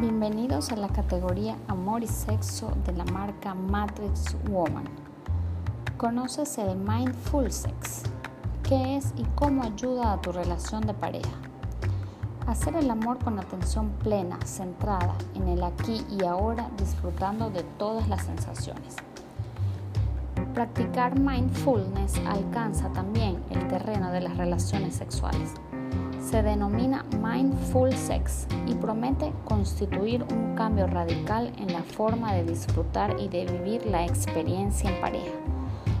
Bienvenidos a la categoría Amor y Sexo de la marca Matrix Woman. ¿Conoces el Mindful Sex? ¿Qué es y cómo ayuda a tu relación de pareja? Hacer el amor con atención plena, centrada en el aquí y ahora, disfrutando de todas las sensaciones. Practicar mindfulness alcanza también el terreno de las relaciones sexuales se denomina Mindful Sex y promete constituir un cambio radical en la forma de disfrutar y de vivir la experiencia en pareja.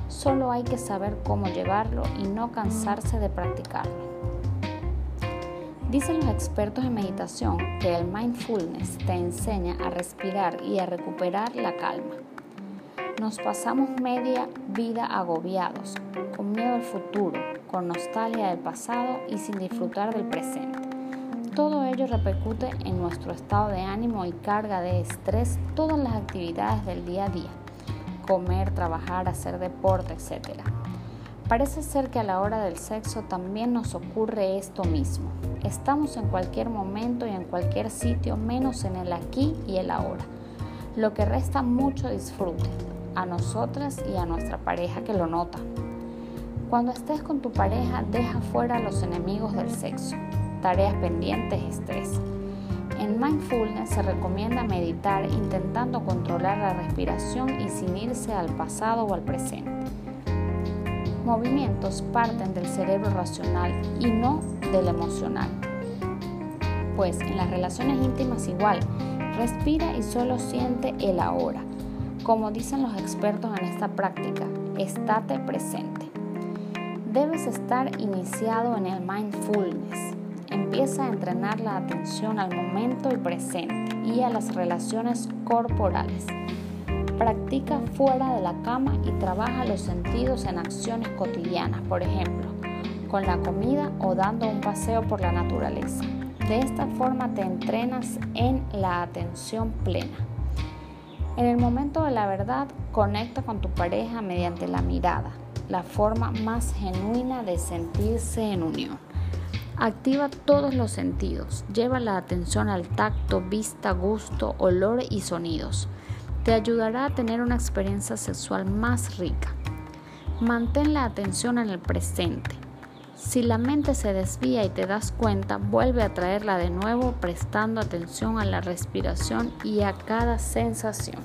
Solo hay que saber cómo llevarlo y no cansarse de practicarlo. Dicen los expertos en meditación que el mindfulness te enseña a respirar y a recuperar la calma. Nos pasamos media vida agobiados, con miedo al futuro, con nostalgia del pasado y sin disfrutar del presente. Todo ello repercute en nuestro estado de ánimo y carga de estrés todas las actividades del día a día, comer, trabajar, hacer deporte, etc. Parece ser que a la hora del sexo también nos ocurre esto mismo. Estamos en cualquier momento y en cualquier sitio menos en el aquí y el ahora, lo que resta mucho disfrute a nosotras y a nuestra pareja que lo nota. Cuando estés con tu pareja, deja fuera los enemigos del sexo, tareas pendientes, estrés. En mindfulness se recomienda meditar intentando controlar la respiración y sin irse al pasado o al presente. Movimientos parten del cerebro racional y no del emocional. Pues en las relaciones íntimas igual, respira y solo siente el ahora como dicen los expertos en esta práctica, estate presente. Debes estar iniciado en el mindfulness. Empieza a entrenar la atención al momento y presente y a las relaciones corporales. Practica fuera de la cama y trabaja los sentidos en acciones cotidianas, por ejemplo, con la comida o dando un paseo por la naturaleza. De esta forma te entrenas en la atención plena. En el momento de la verdad, conecta con tu pareja mediante la mirada, la forma más genuina de sentirse en unión. Activa todos los sentidos, lleva la atención al tacto, vista, gusto, olor y sonidos. Te ayudará a tener una experiencia sexual más rica. Mantén la atención en el presente. Si la mente se desvía y te das cuenta, vuelve a traerla de nuevo prestando atención a la respiración y a cada sensación.